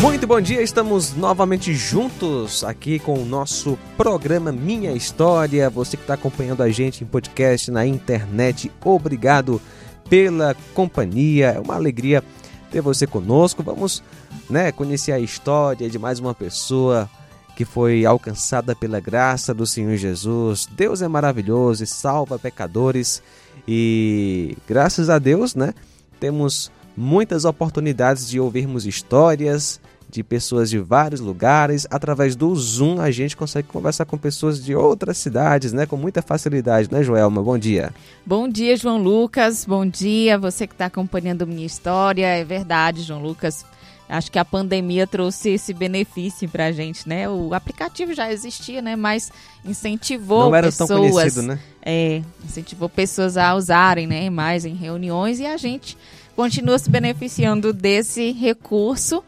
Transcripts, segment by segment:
Muito bom dia, estamos novamente juntos aqui com o nosso programa Minha História. Você que está acompanhando a gente em podcast na internet, obrigado pela companhia. É uma alegria ter você conosco. Vamos né, conhecer a história de mais uma pessoa que foi alcançada pela graça do Senhor Jesus. Deus é maravilhoso e salva pecadores. E graças a Deus, né, temos muitas oportunidades de ouvirmos histórias de pessoas de vários lugares. Através do Zoom a gente consegue conversar com pessoas de outras cidades, né? Com muita facilidade, né, Joelma? Bom dia. Bom dia, João Lucas. Bom dia, você que está acompanhando minha história. É verdade, João Lucas. Acho que a pandemia trouxe esse benefício para a gente, né? O aplicativo já existia, né? Mas incentivou Não era pessoas, tão conhecido, né? É, incentivou pessoas a usarem, né? Mais em reuniões e a gente continua se beneficiando desse recurso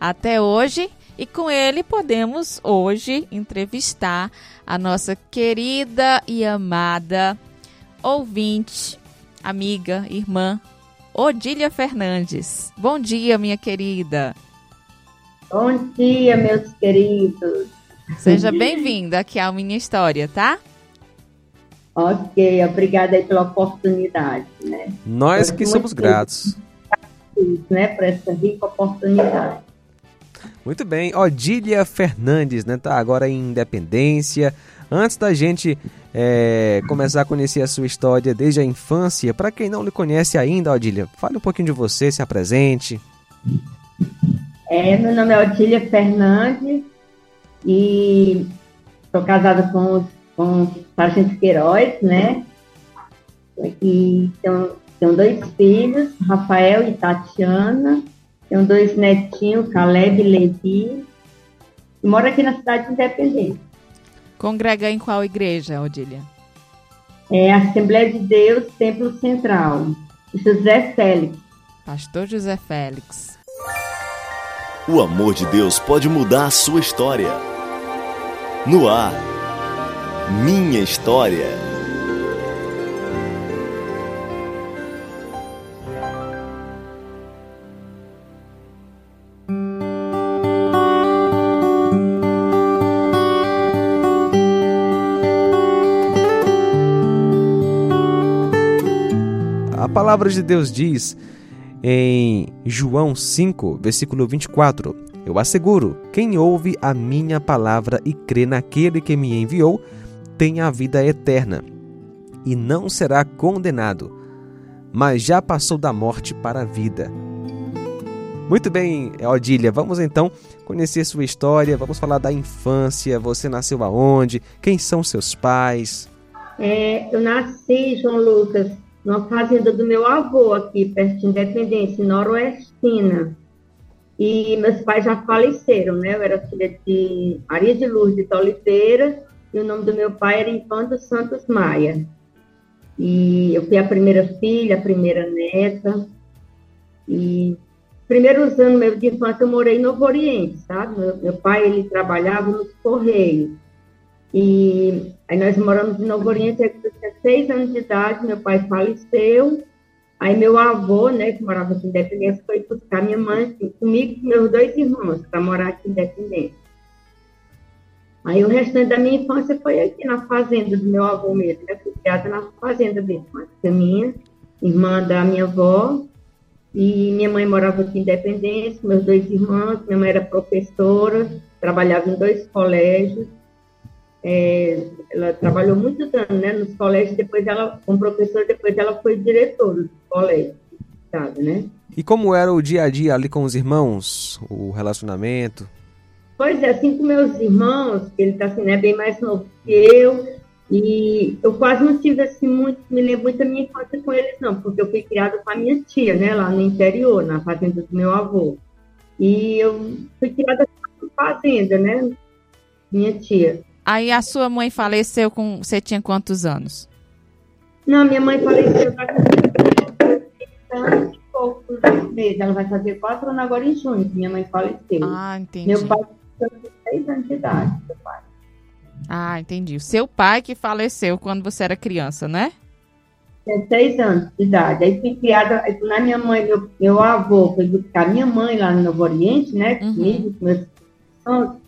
até hoje. E com ele podemos hoje entrevistar a nossa querida e amada ouvinte, amiga, irmã Odília Fernandes. Bom dia, minha querida. Bom dia, meus queridos. Seja bem-vinda aqui à Minha História, tá? Ok, obrigada aí pela oportunidade, né? Nós que somos gratos. Né, por essa rica oportunidade. Muito bem, Odília Fernandes, né? Tá agora em Independência. Antes da gente é, começar a conhecer a sua história desde a infância, para quem não lhe conhece ainda, Odília, fale um pouquinho de você, se apresente. É, meu nome é Odília Fernandes e sou casada com, com o Sargento Queiroz, né? E tenho, tenho dois filhos, Rafael e Tatiana. Tenho dois netinhos, Caleb e Levi. E moro aqui na cidade de Independência. Congrega em qual igreja, Odília? É a Assembleia de Deus, Templo Central. José Félix. Pastor José Félix. O amor de Deus pode mudar a sua história. No ar, minha história. A palavra de Deus diz em João 5, versículo 24: Eu asseguro, quem ouve a minha palavra e crê naquele que me enviou, tem a vida eterna e não será condenado, mas já passou da morte para a vida. Muito bem, Odília, vamos então conhecer sua história, vamos falar da infância, você nasceu aonde, quem são seus pais? É, eu nasci, João Lucas, numa fazenda do meu avô aqui, perto de Independência, noroestina. E meus pais já faleceram, né? Eu era filha de Maria de Lourdes de Oliveira e o nome do meu pai era Infante Santos Maia. E eu fui a primeira filha, a primeira neta. E primeiros anos meu de infância eu morei em Novo Oriente, sabe? Meu, meu pai, ele trabalhava nos Correios. E aí nós moramos em Novo Oriente, eu tinha seis anos de idade, meu pai faleceu, aí meu avô, né, que morava aqui em Independência, foi buscar minha mãe, assim, comigo e meus dois irmãos, para morar aqui em Independência. Aí o restante da minha infância foi aqui na fazenda do meu avô mesmo, né, criada na fazenda dele, a minha, irmã da minha avó, e minha mãe morava aqui em Independência, meus dois irmãos, minha mãe era professora, trabalhava em dois colégios, é, ela trabalhou muitos anos né, nos colégios, depois ela, como professora, depois ela foi diretora do colégio, sabe, né? E como era o dia a dia ali com os irmãos, o relacionamento? Pois é, assim com meus irmãos, ele está assim, né, bem mais novo que eu, e eu quase não tive assim muito, me lembro muito da minha infância com eles, não, porque eu fui criada com a minha tia, né, lá no interior, na fazenda do meu avô. E eu fui criada na fazenda, né? Minha tia. Aí a sua mãe faleceu com. Você tinha quantos anos? Não, minha mãe faleceu com e poucos meses. Ela vai fazer quatro anos agora em junho, minha mãe faleceu. Ah, entendi. Meu pai tinha seis anos de idade, meu pai. Ah, entendi. O seu pai que faleceu quando você era criança, né? Tinha seis anos de idade. Aí fui criada, na minha mãe, meu, meu avô foi buscar minha mãe lá no Novo Oriente, né? Uhum. Comigo, com meus irmãos.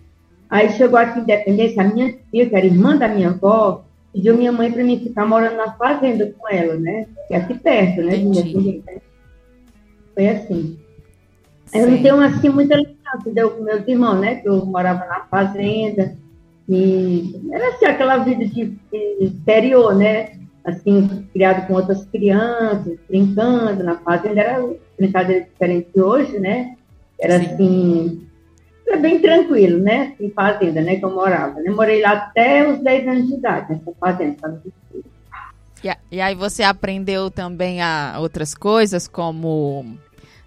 Aí chegou aqui em Independência, a minha tia, que era irmã da minha avó, pediu minha mãe para mim ficar morando na fazenda com ela, né? Que é aqui perto, né? Entendi. Independência. Foi assim. Eu não Sim. tenho assim muita lembrança, deu com meus irmãos, né? Que eu morava na fazenda. E era assim, aquela vida de, de exterior, né? Assim, criado com outras crianças, brincando na fazenda. Era brincadeira diferente de hoje, né? Era Sim. assim, era bem tranquilo, né? Em fazenda, né? Que eu morava. né? Morei lá até os 10 anos de idade, nessa fazenda. sabe? E, aí você aprendeu também a outras coisas, como,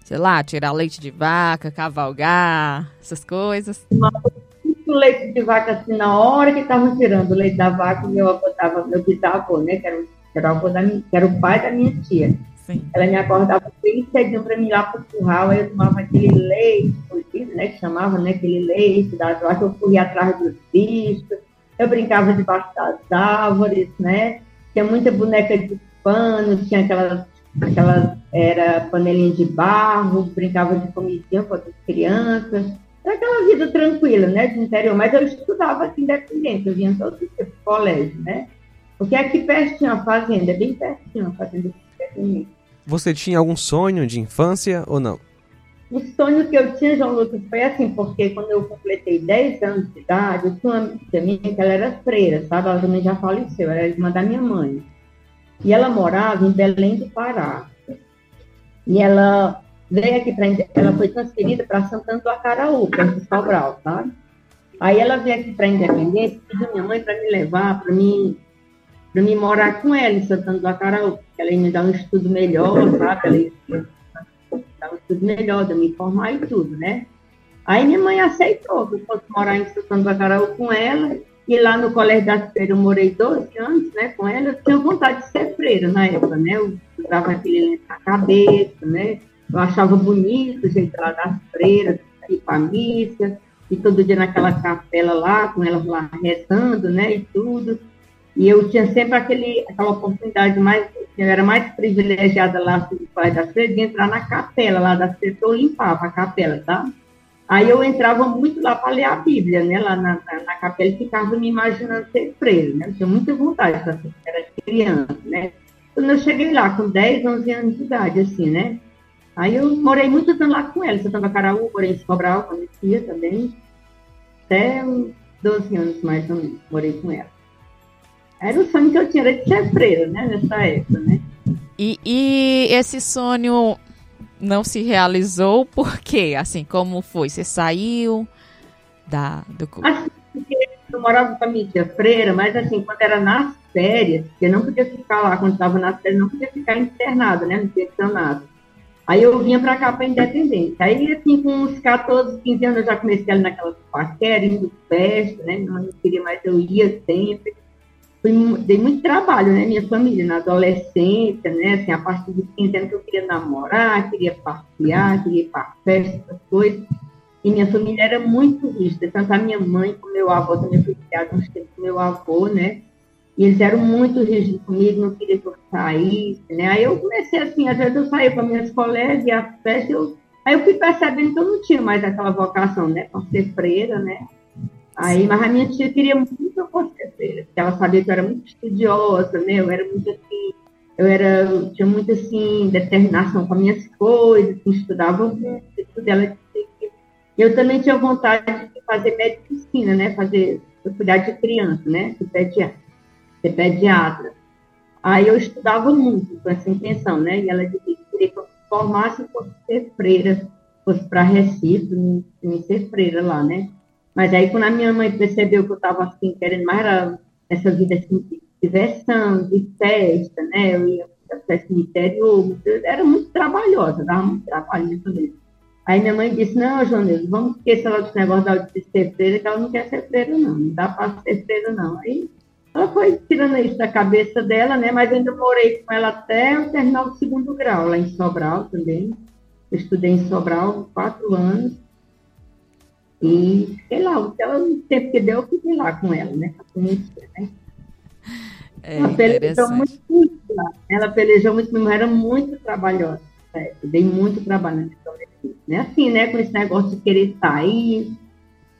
sei lá, tirar leite de vaca, cavalgar, essas coisas. muito leite de vaca assim na hora que estavam tirando o leite da vaca, meu avô tava, meu bisavô, né? Que era, o- que era o da minha, que era o pai da minha tia. Sim. Ela me acordava bem cedinho para mim ir lá pro curral, aí eu tomava aquele leite, né? Que chamava, né? Aquele leite da vaca, eu corria atrás dos bichos, eu brincava debaixo das árvores, né? Tinha muita boneca de pano, tinha aquelas, aquelas era panelinha de barro, brincava de comidinha com outras crianças. Era aquela vida tranquila, né, de interior, mas eu estudava aqui independente, eu vinha todo dia pro colégio, né? Porque aqui pertinho a fazenda, é bem pertinho a fazenda. Você tinha algum sonho de infância ou não? O sonho que eu tinha, João Lucas, foi assim, porque quando eu completei 10 anos de idade, eu tinha uma amiga minha que ela era freira, sabe? Ela também já faleceu, era irmã da minha mãe. E ela morava em Belém do Pará. E ela veio aqui para ela foi transferida para Santana do Acaraú, perto de Sobral, sabe? Aí ela veio aqui para Independência, pediu minha mãe para me levar, para mim, para mim morar com ela em Santana do Acaraú, porque ela ia me dar um estudo melhor, sabe? Ela ia dar um estudo melhor, de eu me formar e tudo, né? Aí minha mãe aceitou que eu fosse morar em Santana do Acaraú com ela, e lá no Colégio das Freiras eu morei 12 anos, né, com ela, eu tinha vontade de ser freira na época, né? Eu usava aquele lenço na cabeça, né? Eu achava bonito o jeito lá das freiras, ir para a missa, e todo dia naquela capela lá, com elas lá rezando, né, e tudo. E eu tinha sempre aquele, aquela oportunidade mais, eu era mais privilegiada lá do Colégio das Freiras, de entrar na capela lá das freiras, que eu limpava a capela, tá? Aí eu entrava muito lá para ler a Bíblia, né? Lá na, na, na capela e ficava me imaginando ser freira, né? Eu tinha muita vontade, eu era criança, né? Quando eu cheguei lá com 10, 11 anos de idade, assim, né? Aí eu morei muito tempo lá com ela, Santana Caraú, morei em Sobral, com a minha tia também. Até uns 12 anos mais ou menos, morei com ela. Era o sonho que eu tinha, era de ser freira, né? Nessa época, né? E, e esse sonho não se realizou por quê? Assim, como foi? Você saiu da, do... Assim, eu morava com a minha tia freira, mas assim, quando era nas férias, porque não podia ficar lá, quando estava nas férias, não podia ficar internado, né? No pensionato. Aí eu vinha para cá para Independência. Aí, assim, com uns 14, 15 anos, eu já comecei ali naquelas paqueras, indo festa, né? Minha mãe não queria mais, eu ia sempre. Fui, dei muito trabalho, né? Minha família, na adolescência, né? Assim, a partir de 15 anos que eu queria namorar, queria passear, queria ir para festa, essas coisas. E minha família era muito rígida, tanto a minha mãe como meu avô também fui criada uns tempos com meu avô, né? E eles eram muito rígidos comigo, não queriam que eu saísse, né? Aí eu comecei assim, às vezes eu saía com as minhas colegas e as festas, eu... aí eu fui percebendo que eu não tinha mais aquela vocação, né? Para ser freira, né? Aí, mas a minha tia queria muito que eu fosse ser freira, porque ela sabia que eu era muito estudiosa, né? Eu era muito assim, eu era, eu tinha muito assim, determinação com as minhas coisas, assim, estudava muito, tudo. Ela eu também tinha vontade de fazer medicina, né? Fazer, cuidar de criança, né? De pediatra, ser pediatra. Aí eu estudava muito com essa intenção, né? E ela disse que queria que eu formasse e fosse ser freira, fosse para Recife, me, me ser freira lá, né? Mas aí quando a minha mãe percebeu que eu estava assim, querendo mais era essa vida assim, de diversão, de festa, né? Eu ia para no interior, era muito trabalhosa, dava muito trabalho nisso mesmo. Aí minha mãe disse, não, João vamos esquecer logo desse negócio da de ser freira, que ela não quer ser freira, não. Não dá para ser freira, não. Aí ela foi tirando isso da cabeça dela, né? Mas ainda morei com ela até o terminar o segundo grau, lá em Sobral também. Eu estudei em Sobral quatro anos. E sei lá, o tempo que deu, eu fiquei lá com ela, né? né? É ela pelejou muito. Ela pelejou muito, era muito trabalhosa. Né? Dei muito trabalho né? Assim, né? Com esse negócio de querer sair.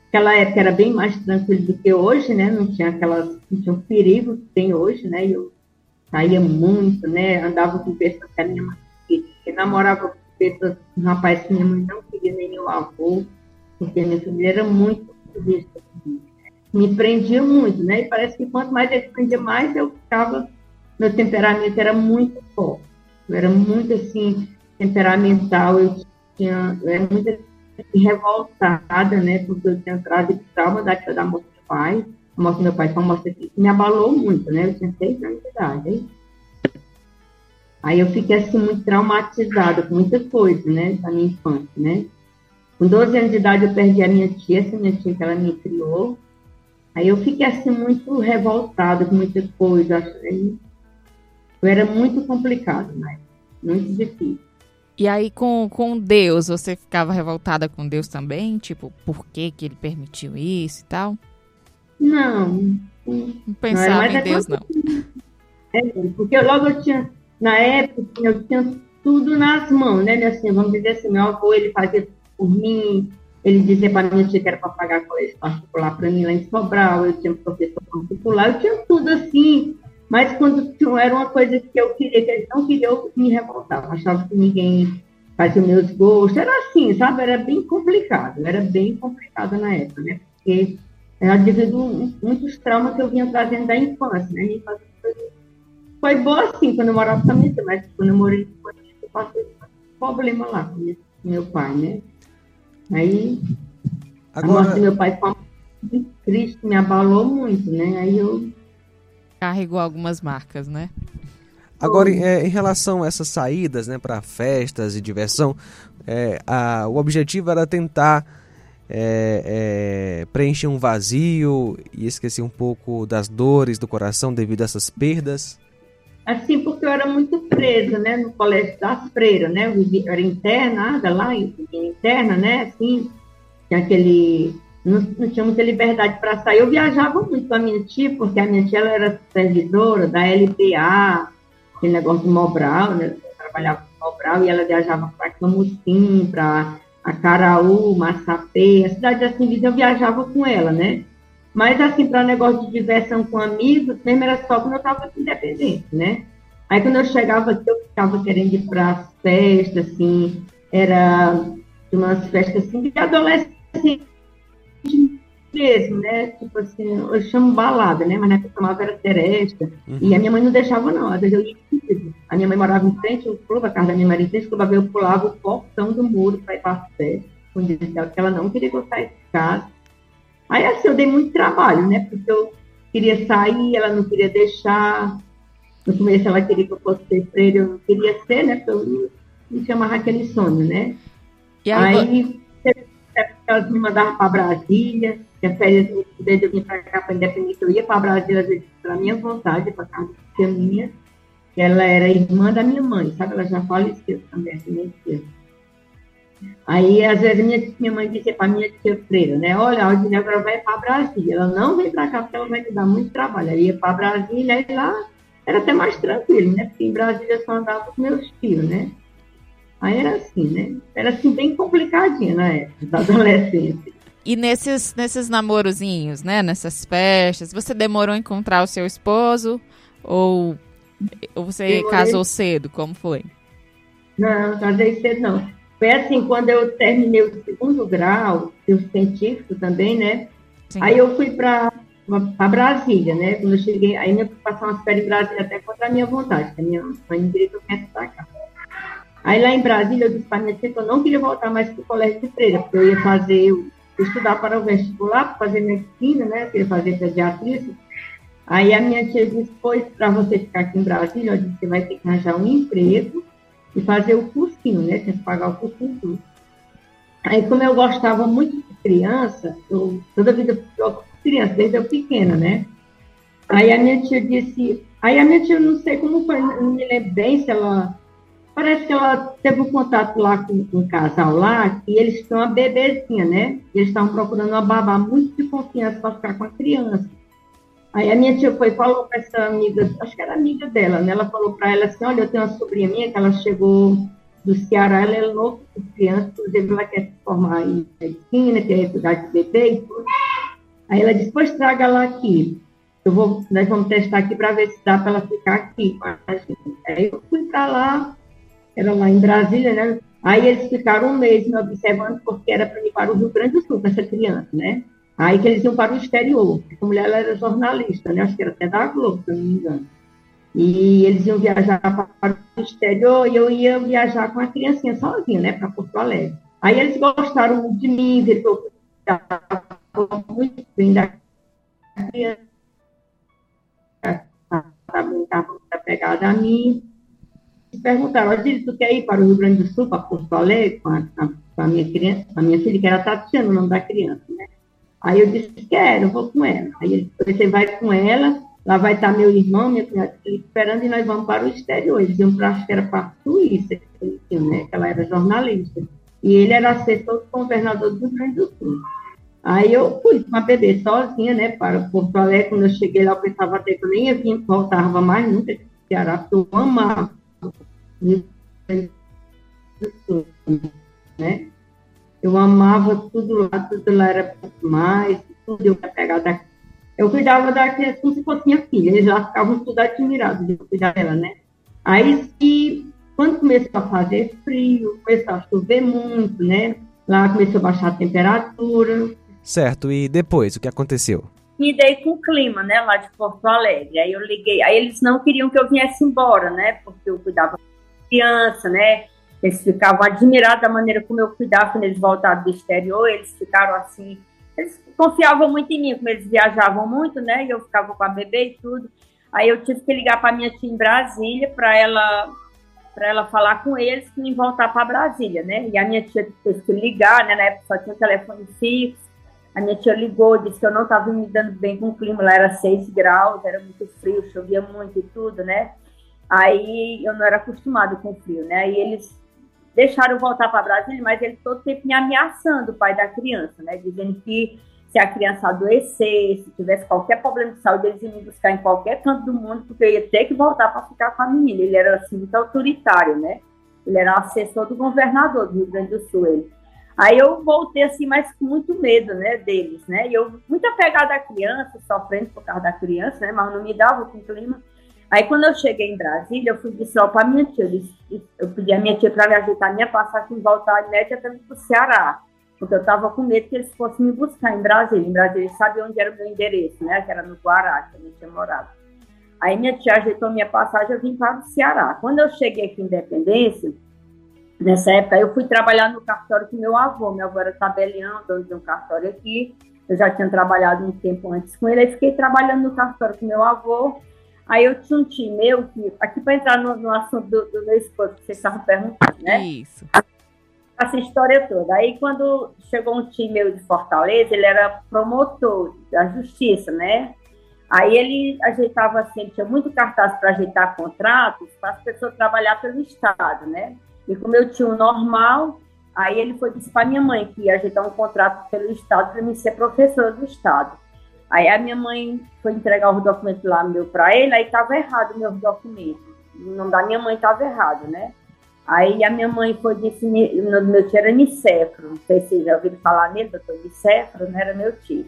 Aquela época era bem mais tranquilo do que hoje, né? Não tinha aquelas, não tinha o perigo que tem hoje, né? Eu saía muito, né? Andava com pessoas que a minha mãe queria, namorava com pessoas, um rapaz que minha mãe não queria nem meu avô minha família era muito ativista. Me prendia muito, né? E parece que quanto mais ele prendia, mais eu ficava. Meu temperamento era muito forte. Eu era muito assim, temperamental. Eu, tinha, eu era muito assim, revoltada, né? Porque eu tinha entrado de trauma da, da morte do pai. A morte do meu pai foi uma morte que me abalou muito, né? Eu tinha seis anos de idade. Aí eu fiquei assim, muito traumatizada com muita coisa, né? Da minha infância, né? Com 12 anos de idade eu perdi a minha tia, essa minha tia que ela me criou. Aí eu fiquei assim muito revoltada com muita coisa. Eu era muito complicado, né? Muito difícil. E aí com, com Deus, você ficava revoltada com Deus também? Tipo, por que que ele permitiu isso e tal? Não. Não pensava não, em Deus, não. É, porque logo eu tinha, na época, eu tinha tudo nas mãos, né, minha senhora? Vamos dizer assim, meu avô, ele fazia por mim. Ele dizia para mim que era para pagar colégio particular para mim lá em Sobral, eu tinha professor particular, eu tinha tudo assim. Mas quando era uma coisa que eu queria, que eles não queriam, eu me revoltava. Achava que ninguém fazia meus gostos. Era assim, sabe? Era bem complicado. Era bem complicado na época, né? Porque era devido a muitos traumas que eu vinha trazendo da infância, né? Minha infância foi, foi boa assim, quando eu morava minha mas quando eu morei com eu passei um problema lá com meu pai, né? Aí, Agora... a morte do meu pai foi muito triste, me abalou muito, né? Aí eu... Carregou algumas marcas, né? Agora, em, é, em relação a essas saídas, né, para festas e diversão, é, a, o objetivo era tentar é, é, preencher um vazio e esquecer um pouco das dores do coração devido a essas perdas? Assim, porque eu era muito presa, né, no colégio das freiras, né, eu era internada lá, interna, né, assim, tinha aquele, não, não tinha muita liberdade para sair. Eu viajava muito com a minha tia, porque a minha tia ela era supervisora da LPA, aquele negócio do Mobral, né, eu trabalhava no Mobral, e ela viajava para Camusim, para Acaraú, Massapê, a cidade assim, eu viajava com ela, né, mas, assim, para negócio de diversão com amigos, mesmo era só quando eu estava independente, né? Aí, quando eu chegava aqui, eu ficava querendo ir para as festas, assim, era umas festas, assim, de adolescente mesmo, né? Tipo assim, eu chamo balada, né? Mas na época eu chamava era seresta. Uhum. E a minha mãe não deixava, não. Às vezes eu ia comigo. A minha mãe morava em frente ao clube, a casa da minha mãe em frente ao clube, eu pulava o portão do muro para ir para festas. Quando dizia que ela não queria que eu saísse de casa. Aí assim, eu dei muito trabalho, né? Porque eu queria sair, ela não queria deixar. No começo ela queria que eu fosse ser freira, eu não queria ser, né? Porque eu me chamava aquele sonho, né? E aí, aí elas me mandavam para Brasília, que a férias, desde eu vim para cá para Independência, eu ia para Brasília, às vezes, pela minha vontade, para casa minha, ela era irmã da minha mãe, sabe? Ela já faleceu também, assim, minha. Aí, às vezes, minha, minha mãe dizia para minha tia freira, né? Olha, a Aldine agora vai para Brasília. Ela não vem para cá porque ela vai me dar muito trabalho. Ela ia para Brasília e lá era até mais tranquilo, né? Porque em Brasília só andava com meus filhos, né? Aí era assim, né? Era assim, bem complicadinha na época da adolescência. E nesses, nesses namorozinhos, né? Nessas festas, você demorou a encontrar o seu esposo? Ou, ou você Demorei. casou cedo? Como foi? Não, casei cedo não. Foi assim, quando eu terminei o segundo grau, o científico também, né? Sim. Aí eu fui para Brasília, né? Quando eu cheguei, aí eu fui passar umas férias em Brasília até contra a minha vontade, que a minha mãe me direito eu quero cá. Aí lá em Brasília eu disse para minha tia que eu não queria voltar mais para o colégio de freira, porque eu ia fazer, eu estudar para o vestibular, para fazer medicina, né? Eu queria fazer pediatria. Aí a minha tia disse, pois, para você ficar aqui em Brasília, eu disse, você vai ter que arranjar um emprego e fazer o cursinho, né? Tinha que pagar o cursinho tudo. Aí, como eu gostava muito de criança, eu toda vida fui criança, desde eu pequena, né? Aí a minha tia disse, aí a minha tia, não sei como foi, não me lembro bem se ela, parece que ela teve um contato lá com, um casal lá, e eles estão uma bebezinha, né? Eles estavam procurando uma babá muito de confiança para ficar com a criança. Aí a minha tia foi falou para essa amiga, acho que era amiga dela, né? Ela falou para ela assim, olha, eu tenho uma sobrinha minha que ela chegou do Ceará, ela é louca com criança, inclusive ela quer se formar em medicina, quer estudar de bebê e tudo. Aí ela disse, pois traga ela aqui. Eu vou, nós vamos testar aqui para ver se dá para ela ficar aqui Aí eu fui para lá, era lá em Brasília, né? Aí eles ficaram um mês me observando, porque era para ir para o Rio Grande do Sul essa criança, né? Aí que eles iam para o exterior. Essa mulher ela era jornalista, né? Acho que era até da Globo, se não me engano. E eles iam viajar para o exterior e eu ia viajar com a criancinha sozinha, né? Para Porto Alegre. Aí eles gostaram muito de mim, viram que eu muito bem da criança. Estava muito apegada a mim. Me perguntaram, Adílio, tu quer ir para o Rio Grande do Sul, para Porto Alegre, com a, a minha criança, a minha filha, que era Tatiana, o nome da criança, né? Aí eu disse, quero, vou com ela. Aí ele disse, você vai com ela, lá vai estar meu irmão, minha cunhada esperando, e nós vamos para o exterior. Eles iam para, acho que era para a Suíça, né? que ela era jornalista. E ele era assessor do governador do Rio Grande do Sul. Aí eu fui com a bebê sozinha, né, para Porto Alegre. Quando eu cheguei lá, eu pensava até que eu nem ia voltava mais nunca de Ceará, porque eu amava. Né? Eu amava tudo lá, tudo lá era mais, tudo eu pegar daqui. Eu cuidava da criança como se fosse minha filha, eles lá ficavam tudo admirados de eu cuidar dela, né? Aí, se, quando começou a fazer frio, começou a chover muito, né? Lá começou a baixar a temperatura. Certo, e depois, o que aconteceu? Me dei com o clima, né, lá de Porto Alegre. Aí eu liguei, aí eles não queriam que eu viesse embora, né, porque eu cuidava da criança, né, eles ficavam admirados da maneira como eu cuidava quando eles voltaram do exterior. Eles ficaram assim. Eles confiavam muito em mim, como eles viajavam muito, né? E eu ficava com a bebê e tudo. Aí eu tive que ligar para minha tia em Brasília para ela para ela falar com eles que me voltar para Brasília, né? E a minha tia teve que ligar, né? Na época só tinha um telefone fixo. A minha tia ligou, disse que eu não estava me dando bem com o clima, lá era 6 graus, era muito frio, chovia muito e tudo, né? Aí eu não era acostumado com frio, né? Aí eles deixaram voltar para Brasília, mas ele todo tempo me ameaçando, o pai da criança, né? Dizendo que se a criança adoecer, se tivesse qualquer problema de saúde, eles iam me buscar em qualquer canto do mundo, porque eu ia ter que voltar para ficar com a menina. Ele era assim, muito autoritário, né? Ele era assessor do governador do Rio Grande do Sul. Ele. Aí eu voltei assim, mas com muito medo, né, deles, né? E eu muito apegada à criança, sofrendo por causa da criança, né? Mas não me dava o clima. Aí, quando eu cheguei em Brasília, eu fui disse ó, para minha tia, eu, disse, eu pedi a minha tia para me ajeitar minha passagem e voltar imediatamente para o Ceará, porque eu estava com medo que eles fossem me buscar em Brasília. Em Brasília, eles sabiam onde era o meu endereço, né? Que era no Guará, que a gente tinha morado. Aí, minha tia ajeitou minha passagem, eu vim para o Ceará. Quando eu cheguei aqui em Independência, nessa época, eu fui trabalhar no cartório com meu avô. Meu avô era tabelião, dono de um cartório aqui. Eu já tinha trabalhado um tempo antes com ele, aí fiquei trabalhando no cartório com meu avô. Aí eu tinha um tio meu, que, aqui para entrar no, no, assunto do, do meu esposo, que vocês estavam perguntando, né? Isso. Essa história toda. Aí quando chegou um tio meu de Fortaleza, ele era promotor da justiça, né? Aí ele ajeitava assim, ele tinha muito cartaz para ajeitar contratos para as pessoas trabalhar pelo Estado, né? E como eu tinha um normal, aí ele foi disse para minha mãe que ia ajeitar um contrato pelo Estado para mim ser professora do Estado. Aí a minha mãe foi entregar os documentos lá meu para ele, aí estava errado meus documentos. O nome da minha mãe estava errado, né? Aí a minha mãe foi disse, o nome do meu tio era Nicefro, não sei se vocês já ouviram falar nele, doutor Nicefro, não era meu tio.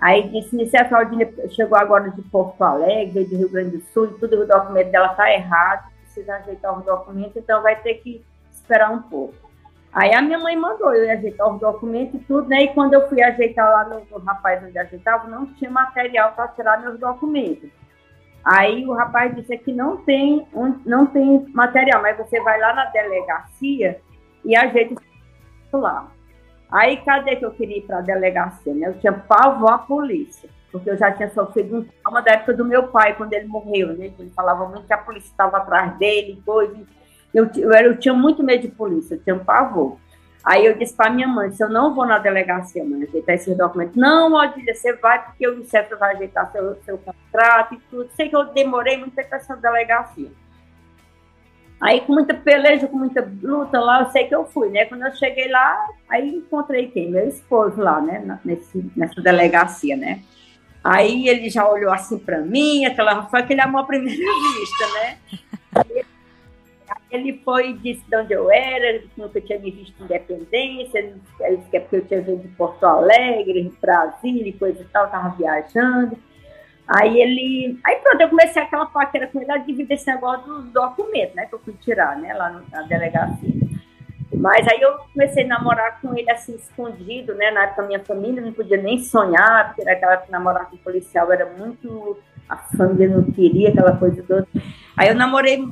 Aí disse, Nicefro Aldine chegou agora de Porto Alegre, de Rio Grande do Sul, e tudo o documento dela está errado, precisa ajeitar os documentos, então vai ter que esperar um pouco. Aí a minha mãe mandou eu ajeitar os documentos e tudo, né? E quando eu fui ajeitar lá no, no rapaz onde ajeitava, não tinha material para tirar meus documentos. Aí o rapaz disse que não tem, não tem material, mas você vai lá na delegacia e ajeita lá. Aí cadê que eu queria ir para a delegacia? Né? Eu tinha pavor à polícia, porque eu já tinha sofrido um trauma da época do meu pai, quando ele morreu, né? Ele falava muito que a polícia estava atrás dele, coisa. Eu, eu, eu tinha muito medo de polícia, eu tinha um pavor. Aí eu disse para minha mãe, se eu não vou na delegacia, mãe, ajeitar esses documentos. Não, Odília, você vai porque o INSEP vai ajeitar seu, seu contrato e tudo. Sei que eu demorei muito para essa delegacia. Aí, com muita peleja, com muita luta lá, eu sei que eu fui, né? Quando eu cheguei lá, aí encontrei quem? Meu esposo lá, né? Nesse, nessa delegacia, né? Aí ele já olhou assim para mim, aquela, foi aquele amor à primeira vista, né? Ele foi disse de onde eu era, nunca tinha me visto independência, ele disse que é porque eu tinha vindo de Porto Alegre, Brasília e coisa e tal, tava viajando. Aí ele. Aí pronto, eu comecei aquela paquera com ele, a dividir esse negócio do documento, né? Que eu fui tirar, né? Lá na delegacia. Mas aí eu comecei a namorar com ele assim, escondido, né? Na época minha família não podia nem sonhar, porque aquela que namorar com policial era muito. A família não queria aquela coisa toda. Aí eu namorei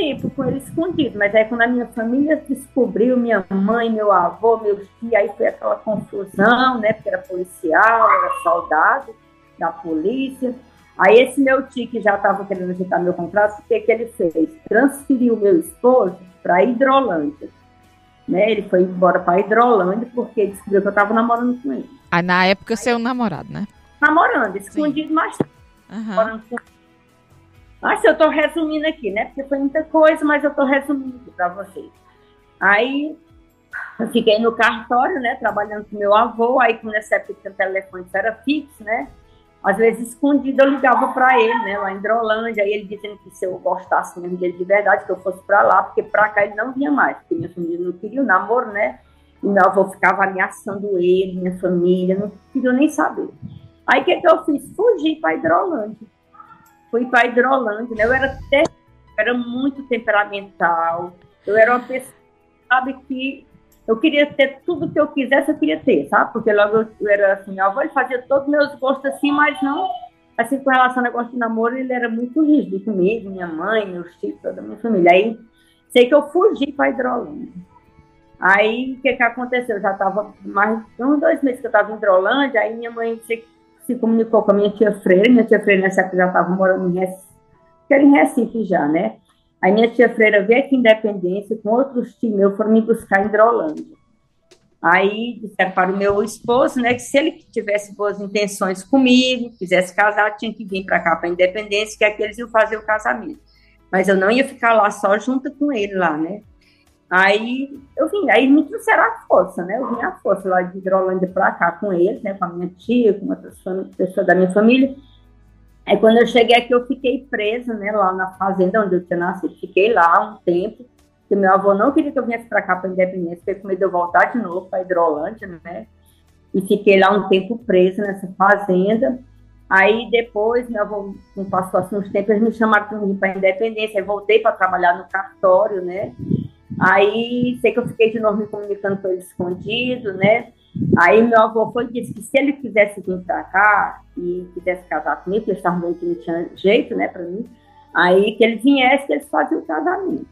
tempo com ele escondido, mas aí quando a minha família descobriu, minha mãe, meu avô, meus tios, aí foi aquela confusão, né? Porque era policial, era soldado da polícia. Aí esse meu tio que já estava querendo ajeitar meu contrato, o que, que ele fez? Transferiu meu esposo para Hidrolândia. Né? Ele foi embora para Hidrolândia porque descobriu que eu estava namorando com ele. Aí na época seu namorado, né? Namorando, escondido, Sim. mas uhum. namorando com mas eu estou resumindo aqui, né? Porque foi muita coisa, mas eu estou resumindo para vocês. Aí eu fiquei no cartório, né? Trabalhando com meu avô. Aí, quando nessa época o telefone era fixo, né? Às vezes escondido eu ligava para ele, né? Lá em Drolândia. Aí ele dizendo que se eu gostasse mesmo dele de verdade, que eu fosse para lá, porque para cá ele não vinha mais, porque minha família não queria o namoro, né? E meu avô ficava ameaçando ele, minha família, não queria nem saber. Aí o que, que eu fiz? Fugi para Hidrolândia fui para Hidrolândia, né? Eu era, ter... era muito temperamental, eu era uma pessoa, sabe, que eu queria ter tudo que eu quisesse, eu queria ter, sabe? Porque logo eu era assim, avô ele fazia todos os meus gostos assim, mas não, assim, com relação ao negócio de namoro, ele era muito rígido comigo, minha mãe, meus tios, toda a minha família. Aí, sei que eu fugi para Hidrolândia. Aí, o que que aconteceu? Eu já estava mais de uns dois meses que eu estava em Hidrolândia, aí minha mãe disse se comunicou com a minha tia Freire, minha tia Freire nessa época já estava morando em Recife, era em Recife já, né? Aí minha tia Freira veio aqui em Independência com outros tios meus, foram me buscar em Hidrolândia. Aí disseram para o meu esposo, né, que se ele tivesse boas intenções comigo, quisesse casar, tinha que vir para cá, para Independência, que que eles iam fazer o casamento. Mas eu não ia ficar lá só junto com ele lá, né? Aí eu vim, aí me trouxeram a força, né? Eu vim à força lá de Hidrolândia para cá com eles, né? Com a minha tia, com outras pessoas da minha família. Aí quando eu cheguei aqui, eu fiquei presa, né? Lá na fazenda onde eu tinha nascido. Fiquei lá um tempo, porque meu avô não queria que eu viesse para cá para Independência, porque com medo de eu voltar de novo para Hidrolândia, né? E fiquei lá um tempo presa nessa fazenda. Aí depois, meu avô passou assim uns tempos, eles me chamaram para ir para Independência. Aí voltei para trabalhar no cartório, né? Aí sei que eu fiquei de novo me comunicando com ele escondido, né? Aí meu avô foi e disse que se ele quisesse vir para cá e quisesse casar comigo, porque estavam vendo que não tinha jeito, né, para mim, aí que ele viesse, que eles faziam o casamento.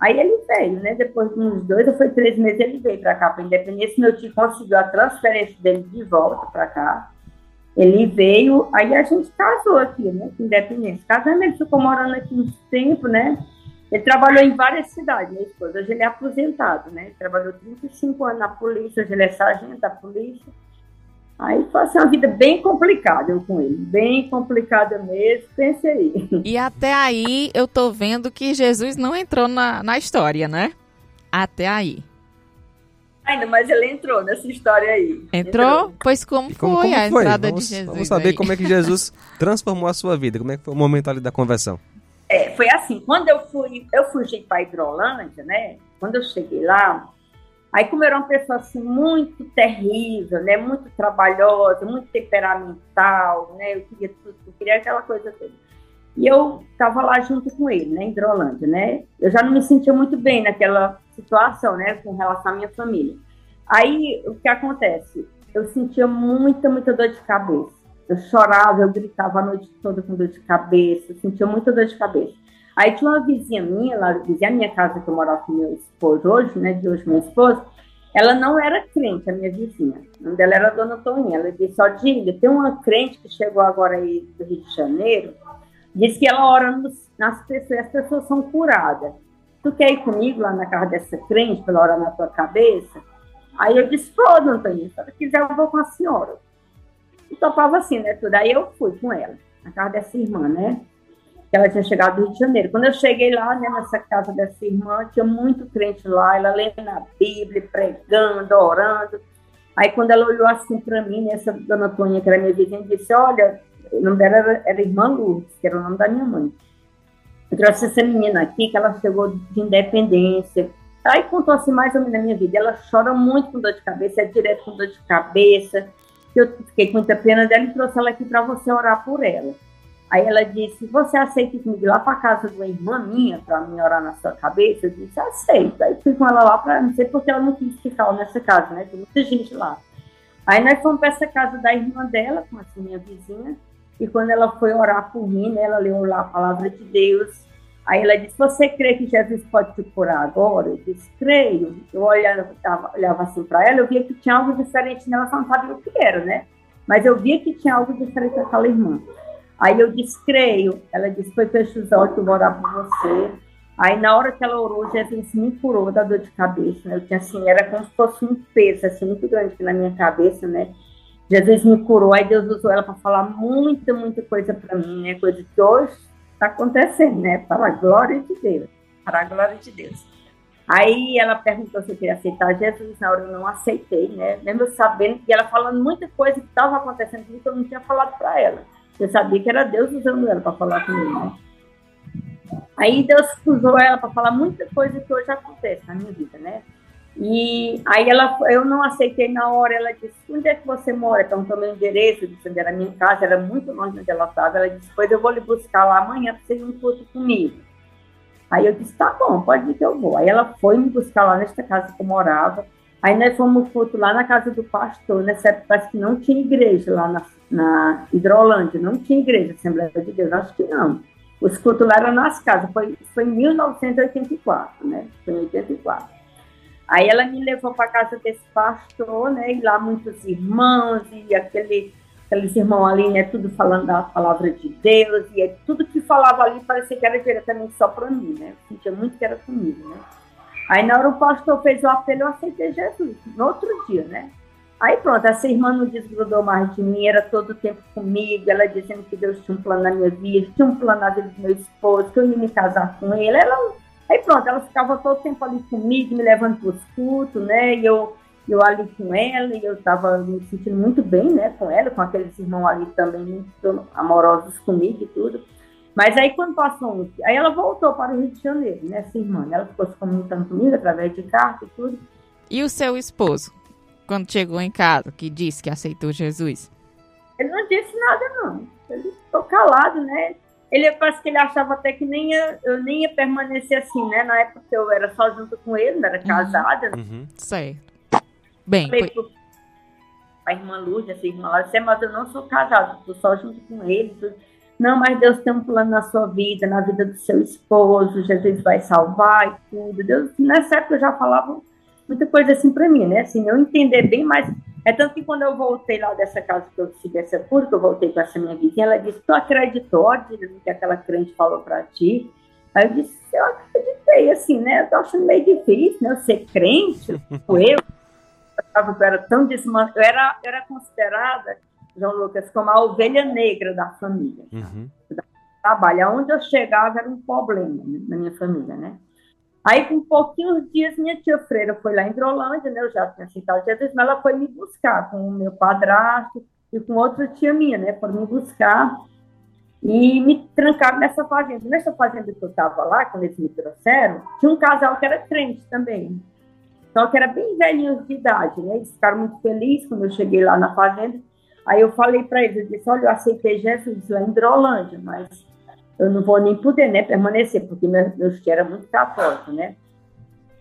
Aí ele veio, né? Depois de uns dois ou foi três meses, ele veio para cá, para Independência. Meu tio conseguiu a transferência dele de volta para cá. Ele veio, aí a gente casou aqui, né? Independência. Ele ficou morando aqui uns tempo, né? Ele trabalhou em várias cidades, minha esposa. Hoje ele é aposentado, né? Ele trabalhou 35 anos na polícia, hoje ele é sargento da polícia. Aí foi assim, uma vida bem complicada eu com ele, bem complicada mesmo, pense aí. E até aí eu tô vendo que Jesus não entrou na, na história, né? Até aí. Ainda, mas ele entrou nessa história aí. Entrou? entrou. Pois como, como foi como a foi? entrada vamos, de Jesus? Vamos saber aí. como é que Jesus transformou a sua vida, como é que foi o momento ali da conversão. É, foi assim, quando eu fui, eu fugi para Hidrolândia, né? Quando eu cheguei lá, aí como eu era uma pessoa assim muito terrível, né? Muito trabalhosa, muito temperamental, né? Eu queria tudo, eu queria aquela coisa toda. E eu estava lá junto com ele, né, em Hidrolândia, né? Eu já não me sentia muito bem naquela situação, né, com relação à minha família. Aí, o que acontece? Eu sentia muita, muita dor de cabeça. Eu chorava, eu gritava a noite toda com dor de cabeça, sentia muita dor de cabeça. Aí tinha uma vizinha minha, lá, vizinha minha casa que eu morava com meu esposo hoje, né, de hoje meu esposo, ela não era crente, a minha vizinha. O nome dela era Dona Toninha. Ela disse, ó, Dília, tem uma crente que chegou agora aí do Rio de Janeiro, diz que ela ora nos, nas pessoas, as pessoas são curadas. tu quer ir comigo lá na casa dessa crente para orar na tua cabeça? Aí eu disse, pô, Antônio, se ela quiser eu vou com a senhora. Topava assim, né, tudo. Aí eu fui com ela, na casa dessa irmã, né? ela tinha chegado do Rio de Janeiro. Quando eu cheguei lá, né, nessa casa dessa irmã, tinha muito crente lá, ela lendo a Bíblia, pregando, orando. Aí, quando ela olhou assim para mim, essa dona Tônia, que era minha vizinha, disse: Olha, o nome dela era, era Irmã Lourdes, que era o nome da minha mãe. Eu trouxe essa menina aqui, que ela chegou de independência. Aí contou assim mais ou menos a minha vida. Ela chora muito com dor de cabeça, é direto com dor de cabeça. Eu fiquei com muita pena dela e trouxe ela aqui para você orar por ela. Aí ela disse: Você aceita que ir lá para casa de uma irmã minha para me orar na sua cabeça? Eu disse: Aceito. Aí fui com ela lá para não sei porque ela não quis ficar nessa casa, né? Tem muita gente lá. Aí nós fomos para essa casa da irmã dela, com essa minha vizinha, e quando ela foi orar por mim, né, ela leu lá a palavra de Deus. Aí ela disse: Você crê que Jesus pode te curar agora? Eu disse: Creio. Eu olhava, olhava assim para ela, eu via que tinha algo diferente nela, só não sabia o que era, né? Mas eu via que tinha algo diferente naquela irmã. Aí eu disse, creio. Ela disse, foi fecha os olhos que eu vou orar por você. Aí na hora que ela orou, Jesus me curou da dor de cabeça, né? Eu tinha assim, era como se fosse um peso, assim, muito grande na minha cabeça, né? Jesus me curou, aí Deus usou ela para falar muita, muita coisa para mim, né? Coisa que hoje está acontecendo, né? Para a glória de Deus. Para a glória de Deus. Aí ela perguntou se eu queria aceitar Jesus, na hora eu não aceitei, né? Mesmo sabendo, e ela falando muita coisa que estava acontecendo que eu não tinha falado para ela. Você sabia que era Deus usando ela para falar comigo, né? Aí Deus usou ela para falar muita coisa que hoje acontece na minha vida, né? E aí ela, eu não aceitei na hora, ela disse, onde é que você mora? Então, tomei o endereço, disse onde era a minha casa, era muito longe onde ela estava. Ela disse, pois eu vou lhe buscar lá amanhã para você ir um comigo. Aí eu disse, tá bom, pode ir que eu vou. Aí ela foi me buscar lá nesta casa que eu morava. Aí nós fomos culto lá na casa do pastor, nessa época parece que não tinha igreja lá na, na Hidrolândia, não tinha igreja, Assembleia de Deus, acho que não. Os cultos lá eram nas casas, foi, foi em 1984, né? Foi em 84. Aí ela me levou para casa desse pastor, né? E lá muitos irmãos, e aquele, aqueles irmãos ali, né? Tudo falando da palavra de Deus, e tudo que falava ali parecia que era diretamente só para mim, né? Eu sentia muito que era comigo, né? Aí na hora o pastor fez o apelo, eu aceitei Jesus, no outro dia, né? Aí pronto, essa irmã não desgrudou mais de mim, era todo o tempo comigo, ela dizendo que Deus tinha um plano na minha vida, tinha um plano na vida do meu esposo, que eu ia me casar com ele. Ela, aí pronto, ela ficava todo o tempo ali comigo, me levando para os cultos, né? E eu, eu ali com ela, e eu estava me sentindo muito bem, né, com ela, com aqueles irmãos ali também muito amorosos comigo e tudo. Mas aí quando passou um, aí ela voltou para o Rio de Janeiro, né, essa irmã, ela ficou se comunicando comigo através de carta e tudo. E o seu esposo, quando chegou em casa, que disse que aceitou Jesus? Ele não disse nada não, ele ficou calado, né, ele parece que ele achava até que nem ia, eu nem ia permanecer assim, né, na época que eu era só junto com ele, não era uhum. casada. Né? Uhum. Certo. Bem, foi... pro... a irmã Lúcia, essa irmã lá, disse, é, mas eu não sou casada, estou só junto com ele, tudo. Não, mas Deus tem um plano na sua vida, na vida do seu esposo, Jesus vai salvar e tudo. Deus, nessa época eu já falava muita coisa assim para mim, né? Assim, eu entender bem mais. É tanto que quando eu voltei lá dessa casa que eu tive essa cura, que eu voltei com essa minha vizinha, ela disse: Tu acreditou no que aquela crente falou para ti? Aí eu disse: Eu acreditei, assim, né? Eu tô achando meio difícil, né? Eu ser crente, eu, eu era tão desmantelada, eu era, eu era considerada João Lucas, como a ovelha negra da família. Uhum. Trabalho. Onde eu chegava era um problema na minha família, né? Aí, com pouquinhos dias, minha tia Freira foi lá em Drolândia, né? Eu já tinha citado Jesus, mas ela foi me buscar com o meu padrasto e com outra tia minha, né? Foram me buscar e me trancaram nessa fazenda. Nessa fazenda que eu estava lá, quando eles me trouxeram, tinha um casal que era crente também. Só que era bem velhinhos de idade, né? Eles ficaram muito felizes quando eu cheguei lá na fazenda. Aí eu falei para eles, eu disse, olha, eu aceitei Jesus lá em Drolândia, mas eu não vou nem poder né, permanecer, porque meu, meu tio era muito católico, né?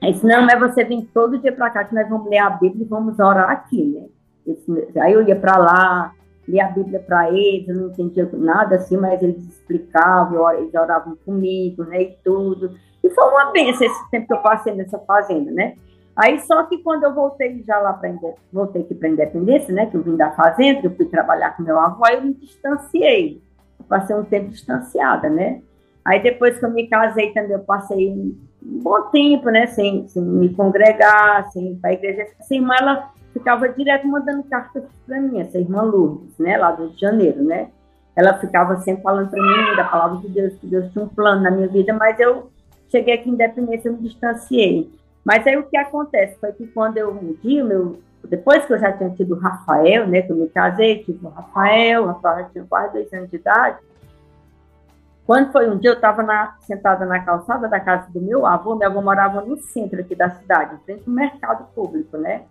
Aí disse, não, mas você vem todo dia para cá que nós vamos ler a Bíblia e vamos orar aqui, né? Disse, aí eu ia para lá, lia a Bíblia para eles, eu não entendia nada assim, mas eles explicavam, eles oravam comigo, né, e tudo. E foi uma benção esse tempo que eu passei nessa fazenda, né? Aí só que quando eu voltei já lá para voltei aqui para Independência, né, que eu vim da fazenda, eu fui trabalhar com meu avô, aí eu me distanciei. Passei um tempo distanciada, né? Aí depois que eu me casei também, eu passei um, um bom tempo, né, sem, sem me congregar, sem ir para a igreja. Essa irmã, ela ficava direto mandando cartas para mim, essa irmã Lourdes, né, lá do Rio de Janeiro, né. Ela ficava sempre falando para mim da palavra de Deus, que Deus tinha um plano na minha vida, mas eu cheguei aqui em Independência, eu me distanciei. Mas aí o que acontece foi que quando eu, um dia, meu, depois que eu já tinha tido o Rafael, né, que eu me casei, tive o Rafael, o Rafael tinha quase dois anos de idade, quando foi um dia, eu estava sentada na calçada da casa do meu avô, meu avô morava no centro aqui da cidade, em frente ao mercado público, né?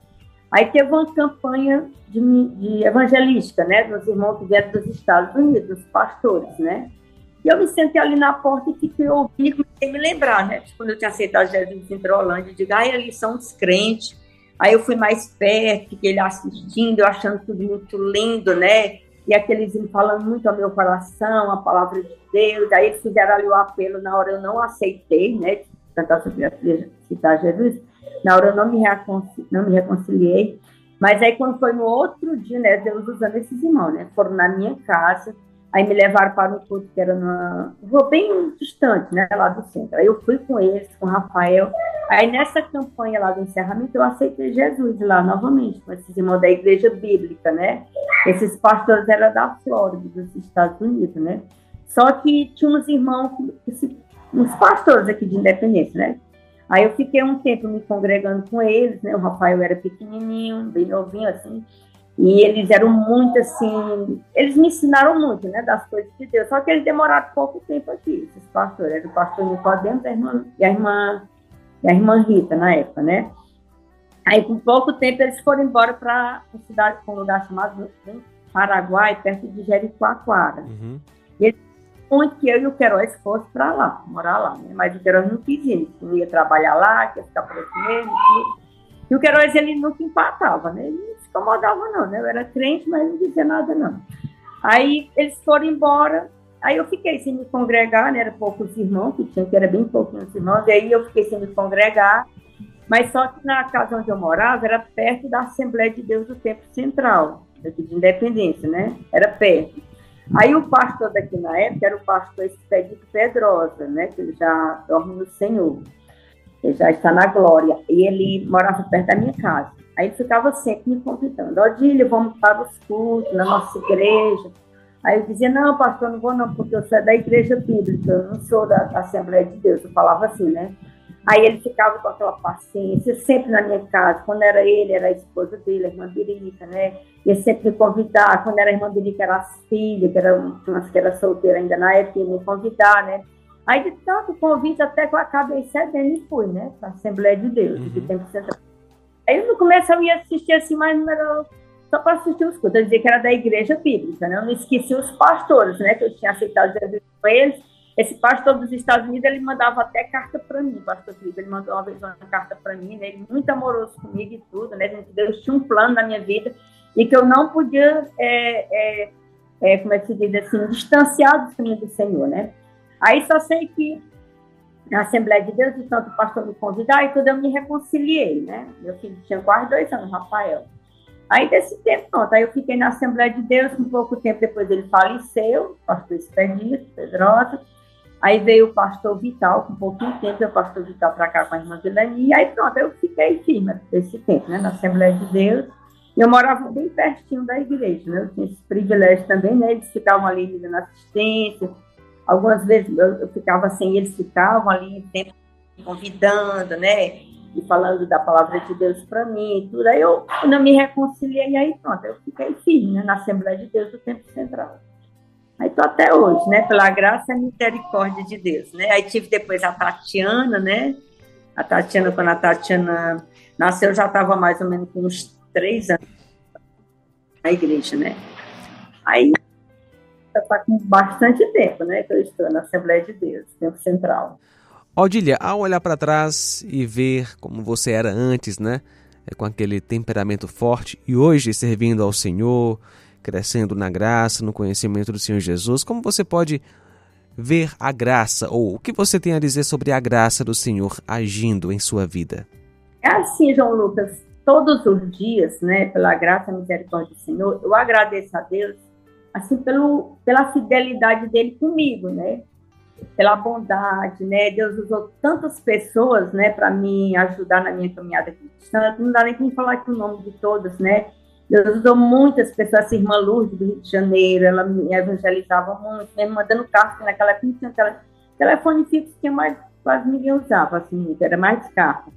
Aí teve uma campanha de, de evangelística, né, dos irmãos que vieram dos Estados Unidos, dos pastores, né? E eu me sentei ali na porta e fiquei ouvindo, a me lembrar, né? Quando eu tinha aceitado Jesus em Trolândia, eu digo, ai, eles são os crentes. Aí eu fui mais perto, fiquei assistindo, eu achando tudo muito lindo, né? E aqueles falando muito ao meu coração, a palavra de Deus. Aí eles fizeram ali o apelo, na hora eu não aceitei, né? Cantar sobre a citar Jesus. Na hora eu não me, não me reconciliei. Mas aí quando foi no outro dia, né? Deus usando esses irmãos, né? Foram na minha casa Aí me levaram para um culto que era numa rua bem distante, né, lá do centro. Aí eu fui com eles, com o Rafael. Aí nessa campanha lá do encerramento, eu aceitei Jesus lá novamente, com esses irmãos da igreja bíblica, né? Esses pastores eram da Flórida, dos Estados Unidos, né? Só que tinha uns irmãos, uns pastores aqui de Independência, né? Aí eu fiquei um tempo me congregando com eles, né? O Rafael era pequenininho, bem novinho, assim. E eles eram muito assim, eles me ensinaram muito, né, das coisas de Deus. Só que eles demoraram pouco tempo aqui, esses pastores. Era o pastor Nicodemo e a irmã, e a irmã, a irmã Rita, na época, né? Aí, com pouco tempo, eles foram embora para uma cidade, um lugar chamado Paraguai, perto de Jericoacoara. Uhum. E eles muito que eu e o Queiroz fosse para lá, morar lá, né? Mas o Queiroz não quis ir, não ia trabalhar lá, quer ficar por aqui mesmo. E o Queiroz, ele nunca empatava, né? Ele incomodava, não, né? Eu era crente, mas não dizia nada, não. Aí eles foram embora, aí eu fiquei sem me congregar, né? Era poucos irmãos, que tinha, que era bem pouquinhos irmãos, e aí eu fiquei sem me congregar, mas só que na casa onde eu morava era perto da Assembleia de Deus do Tempo Central, daqui de Independência, né? Era perto. Aí o pastor daqui na época era o pastor Expedito Pedrosa, né? Que ele já dorme no Senhor. Ele já está na glória. E ele morava perto da minha casa. Aí ele ficava sempre me convidando, Odílio, vamos para os cultos na nossa igreja. Aí eu dizia, não, pastor, não vou não, porque eu sou da igreja bíblica, eu não sou da, da Assembleia de Deus. Eu falava assim, né? Aí ele ficava com aquela paciência, sempre na minha casa. Quando era ele, era a esposa dele, a irmã Birica, né? Ia sempre me convidar. Quando era a irmã Birica, era as filhas, que era, que era solteira ainda na época, ia me convidar, né? Aí de tanto convite, até que eu acabei cedendo e fui, né? Para a Assembleia de Deus, uhum. que tem que ser Aí no começo eu ia assistir assim, mas não era só para assistir os cultos. Eu dizia que era da igreja bíblica, né? Eu não esqueci os pastores, né? Que eu tinha aceitado Jesus com eles. Esse pastor dos Estados Unidos, ele mandava até carta para mim, pastor Felipe. Ele mandou uma vez uma carta para mim, né? Ele muito amoroso comigo e tudo, né? Deus tinha um plano na minha vida e que eu não podia, é, é, é, como é que se diz assim, distanciar do caminho do Senhor, né? Aí só sei que na Assembleia de Deus, o pastor me convidar, e tudo eu me reconciliei, né? Meu filho tinha quase dois anos, Rafael. Aí, desse tempo, pronto, aí eu fiquei na Assembleia de Deus, um pouco tempo depois ele faleceu, pastor Expedito, Pedrosa. Aí veio o pastor Vital, com um pouquinho tempo, veio o pastor Vital para cá com a irmã Vilani, e aí pronto, eu fiquei firme desse tempo, né, na Assembleia de Deus. Eu morava bem pertinho da igreja, né, eu tinha esse privilégio também, né, eles ficavam ali me dando assistência, Algumas vezes eu, eu ficava sem eles ficavam ali sempre convidando, né? E falando da palavra de Deus para mim tudo. Aí eu não me reconciliei e aí pronto, eu fiquei firme né, na Assembleia de Deus do Tempo Central. Aí tô até hoje, né? Pela graça e misericórdia de Deus, né? Aí tive depois a Tatiana, né? A Tatiana, quando a Tatiana nasceu, já estava mais ou menos com uns três anos na igreja, né? Aí está com bastante tempo, né, que eu estou na Assembleia de Deus, tempo central. Odília, ao olhar para trás e ver como você era antes, né, é, com aquele temperamento forte, e hoje servindo ao Senhor, crescendo na graça, no conhecimento do Senhor Jesus, como você pode ver a graça, ou o que você tem a dizer sobre a graça do Senhor agindo em sua vida? É assim, João Lucas, todos os dias, né, pela graça e misericórdia do Senhor, eu agradeço a Deus assim, pelo, pela fidelidade dele comigo, né? pela bondade, né? Deus usou tantas pessoas, né, para me ajudar na minha caminhada cristã. Não dá nem para falar aqui o nome de todas, né? Deus usou muitas pessoas, essa irmã Lourdes do Rio de Janeiro, ela me evangelizava muito, mesmo mandando carta, naquela época tele, telefone fixo, tinha mais, quase ninguém usava, assim, era mais carta.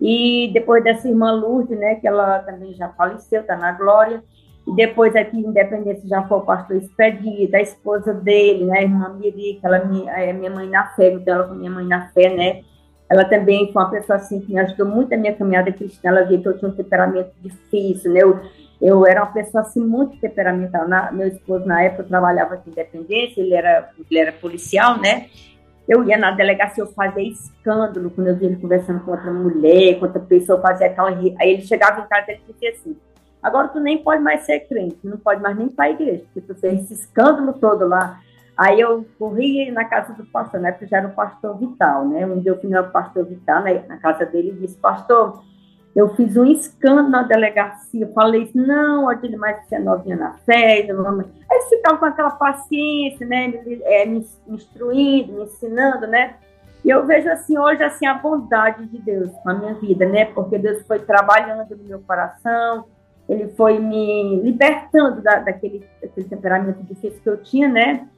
E depois dessa irmã Lourdes, né, que ela também já faleceu, está na glória, e depois aqui em Independência já foi o pastor Expedito, a esposa dele, né, a irmã Miri, que ela é minha mãe na fé, dela com minha mãe na fé, né, ela também foi uma pessoa assim que me ajudou muito na minha caminhada cristã. Ela viu que eu tinha um temperamento difícil, né? Eu, eu era uma pessoa assim muito temperamental. Na, meu esposo na época trabalhava em Independência, ele era ele era policial, né? Eu ia na delegacia, eu fazia escândalo quando eu via ele conversando com outra mulher, com outra pessoa, fazia aquela. Aí ele chegava em casa e dizia assim: agora tu nem pode mais ser crente, não pode mais nem para a igreja, porque tu fez esse escândalo todo lá. Aí eu corri na casa do pastor, né? Porque já era o pastor Vital, né? Um dia eu fui no pastor Vital, né, na casa dele, e disse, pastor, eu fiz um escândalo na delegacia. Eu falei, não, Odile, mais você é novinha na fé. Aí eles ficavam com aquela paciência, né? Me, é, me instruindo, me ensinando, né? E eu vejo assim, hoje, assim, a bondade de Deus na minha vida, né? Porque Deus foi trabalhando no meu coração, ele foi me libertando da, daquele, daquele temperamento difícil que eu tinha, né?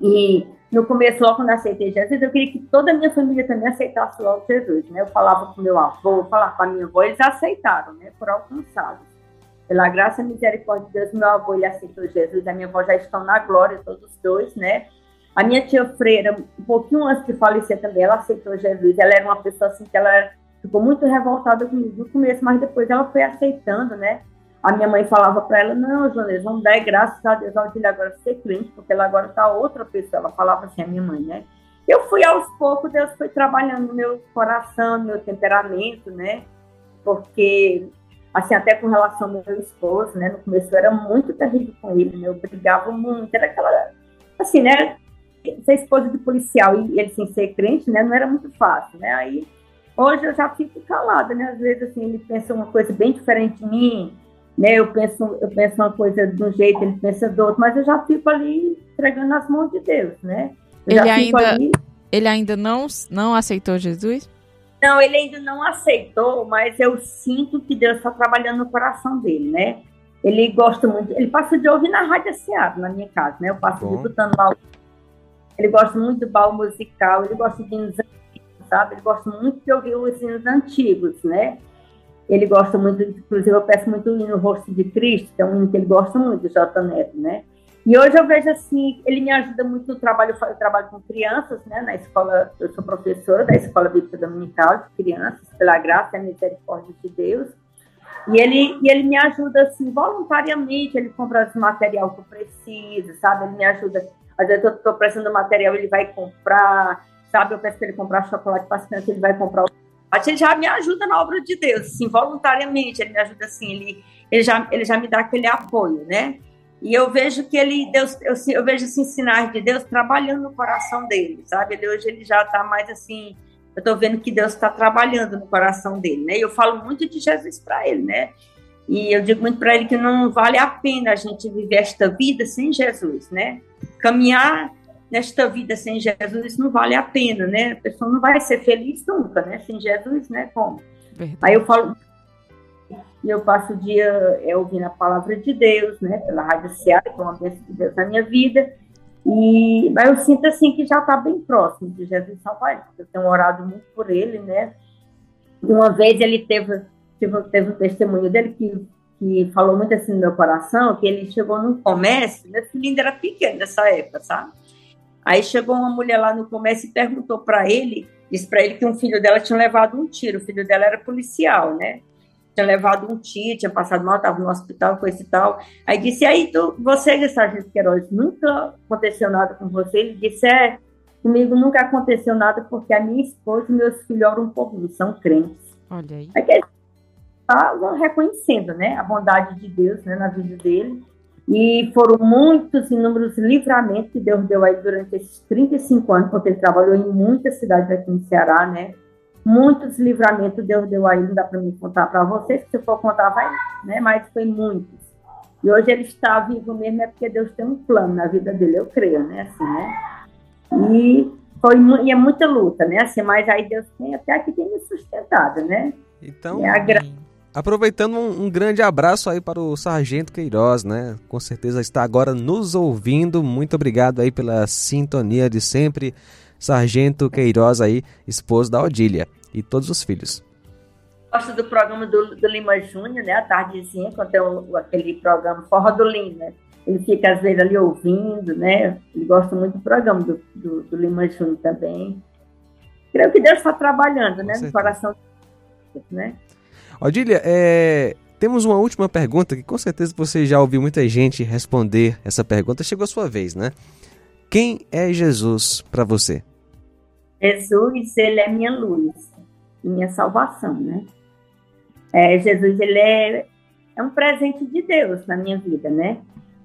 E no começo, logo quando eu aceitei Jesus, eu queria que toda a minha família também aceitasse logo Jesus, né? Eu falava com meu avô, falava com a minha avó, eles aceitaram, né? Foram alcançados. Pela graça e misericórdia de Deus, meu avô, ele aceitou Jesus, a minha avó já estão na glória, todos os dois, né? A minha tia Freira, um pouquinho antes de falecer também, ela aceitou Jesus. Ela era uma pessoa assim que ela ficou muito revoltada comigo no começo, mas depois ela foi aceitando, né? a minha mãe falava para ela, não, Jones, vamos dar graças a Deus ao filho agora ser crente, porque ela agora está outra pessoa. Ela falava assim, a minha mãe, né? Eu fui aos poucos, Deus foi trabalhando meu coração, meu temperamento, né? Porque, assim, até com relação ao meu esposo, né? No começo eu era muito terrível com ele, né? Eu brigava muito, era aquela, assim, né? Ser esposa de policial e ele sem ser crente, né? Não era muito fácil, né? Aí, hoje eu já fico calada, né? Às vezes, assim, ele pensa uma coisa bem diferente de mim, né? Eu penso, eu penso uma coisa de um jeito, ele pensa do outro, mas eu já fico ali entregando nas mãos de Deus, né? Eu ele ainda, ali... ele ainda não, não aceitou Jesus? Não, ele ainda não aceitou, mas eu sinto que Deus está trabalhando no coração dele, né? Ele gosta muito, ele passa de ouvir na Rádio Seara, na minha casa, né? Eu passo Bom. escutando mal. Ele gosta muito do baú musical, ele gosta de hinos antigos, sabe? Ele gosta muito de ouvir os hinos antigos, né? Ele gosta muito, inclusive eu peço muito o hino Rosto de Cristo, que é um hino que ele gosta muito, J. Neto, né? E hoje eu vejo assim, ele me ajuda muito no trabalho, eu trabalho com crianças, né, na escola, eu sou professora da Escola Bíblica Dominical de crianças, pela graça e misericórdia de Deus. E ele, e ele me ajuda assim, voluntariamente, ele compra o material que eu preciso, sabe? Ele me ajuda, às vezes eu estou precisando do material, ele vai comprar, sabe? Eu peço para ele comprar chocolate para as crianças, ele vai comprar o ele já me ajuda na obra de Deus, assim, voluntariamente, ele me ajuda assim, ele, ele, já, ele já me dá aquele apoio, né? E eu vejo que ele, Deus, eu, eu vejo assim, sinais de Deus trabalhando no coração dele, sabe? Ele, hoje ele já está mais assim, eu estou vendo que Deus está trabalhando no coração dele, né? E eu falo muito de Jesus para ele, né? E eu digo muito para ele que não vale a pena a gente viver esta vida sem Jesus, né? Caminhar nesta vida sem Jesus não vale a pena, né? A pessoa não vai ser feliz nunca, né? Sem Jesus, né? Como? Verdade. Aí eu falo, e eu passo o dia é, ouvindo a palavra de Deus, né? Pela Rádio Seara, que é uma bênção de Deus na minha vida. E, mas eu sinto assim que já está bem próximo de Jesus salvar porque eu tenho orado muito por ele, né? Uma vez ele teve, teve, teve um testemunho dele que, que falou muito assim no meu coração, que ele chegou num comércio, meu filho ainda era pequeno nessa época, sabe? Aí chegou uma mulher lá no comércio e perguntou para ele, disse para ele que um filho dela tinha levado um tiro, o filho dela era policial, né? Tinha levado um tiro, tinha passado mal, estava no hospital, coisa e tal. Aí disse, aí tu, você, Sargento Queiroz, nunca aconteceu nada com você? Ele disse, é, comigo nunca aconteceu nada porque a minha esposa e meus filhos oram por mim, são crentes. Olha aí. Aí que ele estava reconhecendo, né, a bondade de Deus, né, na vida dele. E foram muitos inúmeros livramentos que Deus deu aí durante esses 35 anos, porque ele trabalhou em muitas cidades aqui no Ceará, né? Muitos livramentos Deus deu aí, não dá para me contar para vocês, se for contar vai, né? Mas foi muitos. E hoje ele está vivo mesmo é porque Deus tem um plano na vida dele, eu creio, né? Assim, né? E foi e é muita luta, né? Assim, mas aí Deus tem até aqui tem me sustentado, né? Então, é gra... aproveitando um, um, grande abraço aí para o Sargento Queiroz, né? Com certeza está agora nos ouvindo. Muito obrigado aí pela sintonia de sempre. Sargento Queiroz aí, esposo da Odília e todos os filhos. Gosto do programa do, do Lima Júnior, né? A tardezinha, quando tem o, aquele programa Forró do Lima. Ele fica às vezes ali ouvindo, né? Ele gosta muito do programa do, do, do Lima Júnior também. Creio que Deus está trabalhando, né? No coração né? Odília, é, temos uma última pergunta que com certeza você já ouviu muita gente responder essa pergunta. Chegou a sua vez, né? Quem é Jesus para você? Jesus, ele é minha luz, minha salvação, né? É, Jesus, ele é, é um presente de Deus na minha vida, né?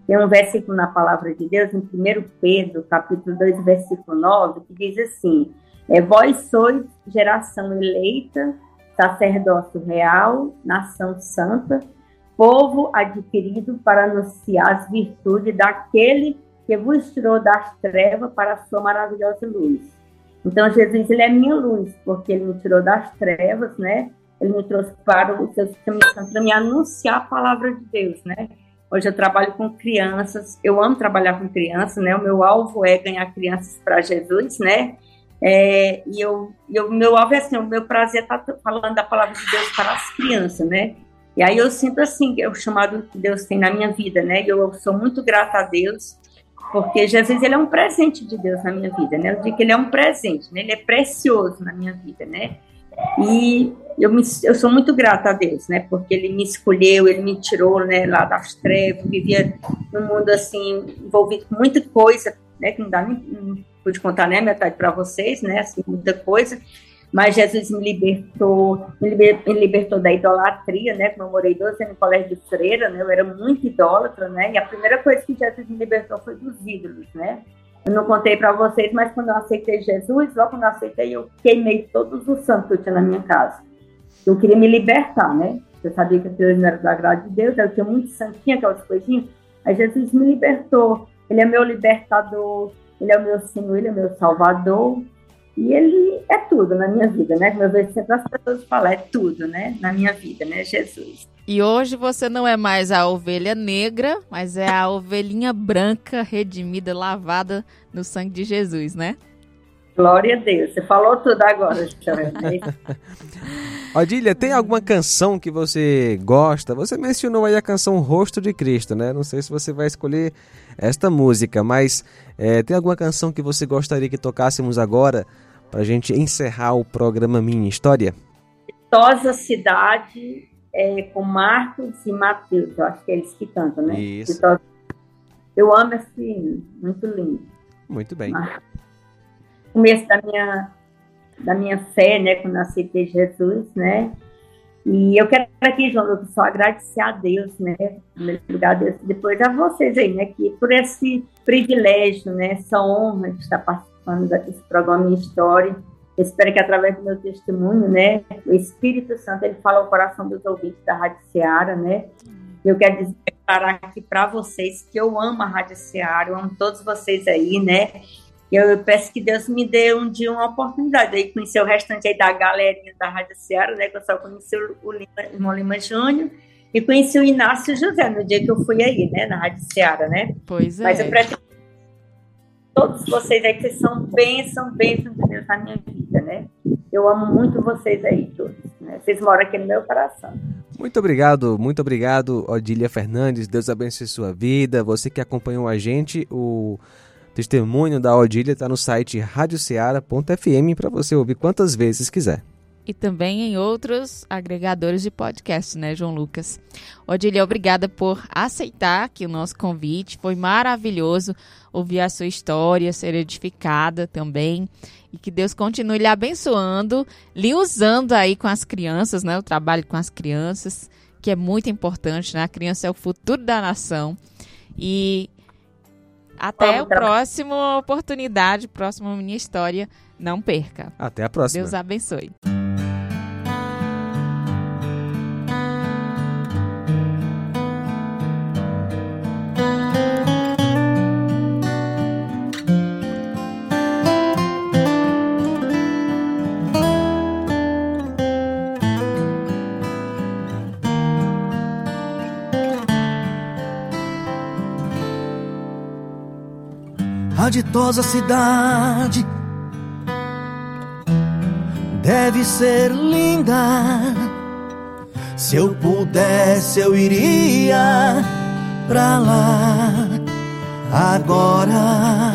Tem um versículo na palavra de Deus, em 1 Pedro, capítulo 2, versículo 9, que diz assim: é, Vós sois geração eleita, sacerdócio real, nação santa, povo adquirido para anunciar as virtudes daquele que vos tirou das trevas para a sua maravilhosa luz. Então, Jesus, ele é minha luz, porque ele me tirou das trevas, né? Ele me trouxe para o seu para me anunciar a palavra de Deus, né? Hoje eu trabalho com crianças, eu amo trabalhar com crianças, né? O meu alvo é ganhar crianças para Jesus, né? É, e eu, eu, meu alvo é assim, o meu prazer é tá falando da palavra de Deus para as crianças, né? E aí eu sinto assim, é o chamado que Deus tem na minha vida, né? E eu sou muito grata a Deus, porque Jesus ele é um presente de Deus na minha vida, né? Eu digo que ele é um presente, né? Ele é precioso na minha vida, né? E eu, me, eu sou muito grata a Deus, né? Porque Ele me escolheu, Ele me tirou, né? Lá das trevas, vivia num mundo assim envolvido com muita coisa, né? Que não dá nem pude contar né metade para vocês, né? Assim muita coisa. Mas Jesus me libertou, me, liber, me libertou da idolatria, né? Como eu morei 12 anos no colégio de freira, né? Eu era muito idólatra, né? E a primeira coisa que Jesus me libertou foi dos ídolos, né? Eu não contei para vocês, mas quando eu aceitei Jesus, logo quando eu aceitei, eu queimei todos os santos que eu tinha na minha casa. Eu queria me libertar, né? Eu sabia que Deus não era do agrado de Deus, eu tinha muito santinho, aquelas coisinhas. Aí Jesus me libertou. Ele é meu libertador, ele é o meu Senhor, ele é meu Salvador. E ele é tudo na minha vida, né? Como eu vejo sempre as pessoas falam, é tudo, né? Na minha vida, né? Jesus. E hoje você não é mais a ovelha negra, mas é a ovelhinha branca, redimida, lavada no sangue de Jesus, né? Glória a Deus. Você falou tudo agora, Odília, tem alguma canção que você gosta? Você mencionou aí a canção Rosto de Cristo, né? Não sei se você vai escolher esta música, mas é, tem alguma canção que você gostaria que tocássemos agora para a gente encerrar o programa Minha História? Vistosa Cidade, é, com Marcos e Matheus, eu acho que é eles que cantam, né? Isso. Eu amo esse hino, muito lindo. Muito bem. Começo da minha, da minha fé, né, quando eu aceitei Jesus, né? E eu quero aqui, João só agradecer a Deus, né? Primeiro lugar, Deus, depois a vocês aí, né? Que por esse privilégio, né? Essa honra de estar participando desse programa Minha História. Eu espero que através do meu testemunho, né, o Espírito Santo ele fala ao coração dos ouvintes da Rádio Seara, né? Eu quero declarar aqui para vocês que eu amo a Rádio Seara, eu amo todos vocês aí, né? E eu peço que Deus me dê um dia uma oportunidade de conhecer o restante aí da galerinha da Rádio Seara, né? Que eu só conheci o, Lima, irmão Lima Júnior e conheci o Inácio José no dia que eu fui aí, né? Na Rádio Seara, né? Pois é. Mas eu pretendo todos vocês aí que são bênção, bênção de Deus na minha vida, né? Eu amo muito vocês aí todos, né? Vocês moram aqui no meu coração. Muito obrigado, muito obrigado, Odília Fernandes. Deus abençoe sua vida. Você que acompanhou a gente, o testemunho da Odília está no site radioceara.fm para você ouvir quantas vezes quiser e também em outros agregadores de podcast, né, João Lucas? Odília, obrigada por aceitar aqui o nosso convite. Foi maravilhoso ouvir a sua história, ser edificada também. E que Deus continue lhe abençoando, lhe usando aí com as crianças, né? O trabalho com as crianças, que é muito importante, né? A criança é o futuro da nação. E até a próxima oportunidade, próxima minha história. Não perca. Até a próxima. Deus abençoe. Ditosa cidade deve ser linda. Se eu pudesse, eu iria pra lá agora.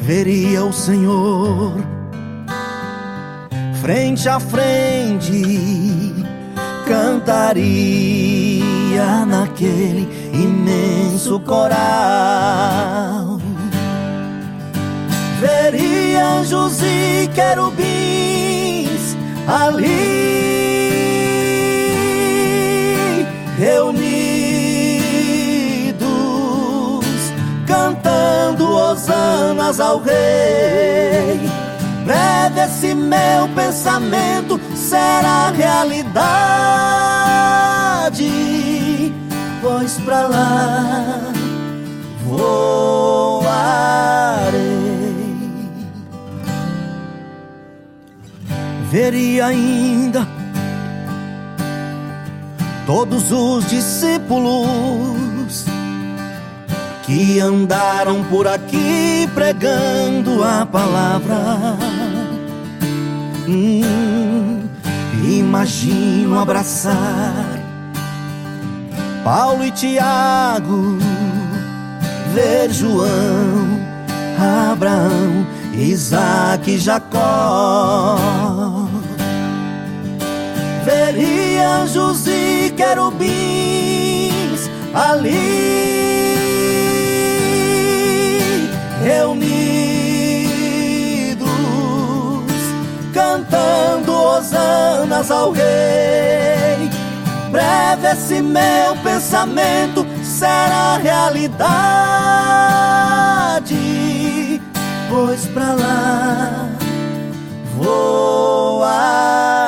Veria o Senhor frente a frente, cantaria naquele imenso coral. Veria anjos e querubins ali reunidos, cantando hosanas ao Rei. Breve esse meu pensamento será realidade, Veria ainda todos os discípulos que andaram por aqui pregando a palavra. Hum, imagino abraçar Paulo e Tiago, ver João, Abraão, Isaac e Jacó. Veria anjos e querubins ali reunidos, cantando hosanas ao Rei. Breve esse meu pensamento será realidade, pois pra lá voarei.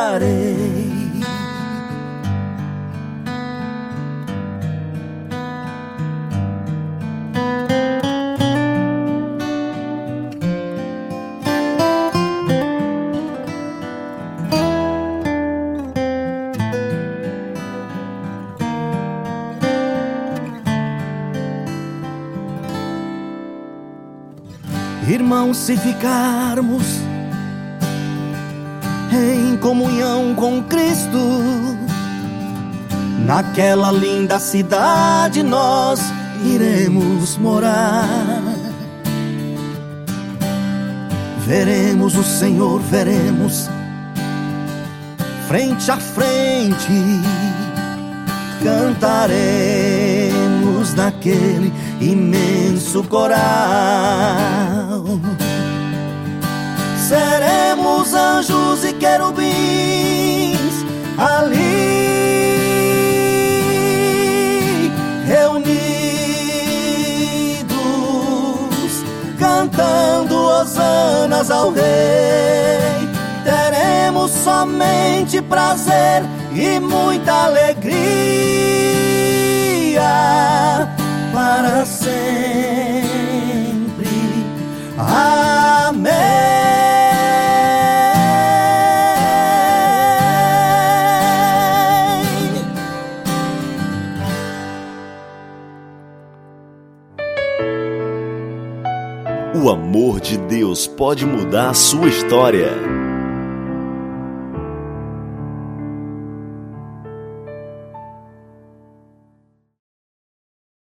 Irmãos, se ficarmos em comunhão com Cristo, naquela linda cidade nós iremos morar. Veremos o Senhor, veremos frente a frente, cantaremos naquele imenso coral. Seremos anjos e querubins ali reunidos, cantando hosanas ao Rei. Teremos somente prazer e muita alegria para sempre. Amém. O amor de Deus pode mudar a sua história.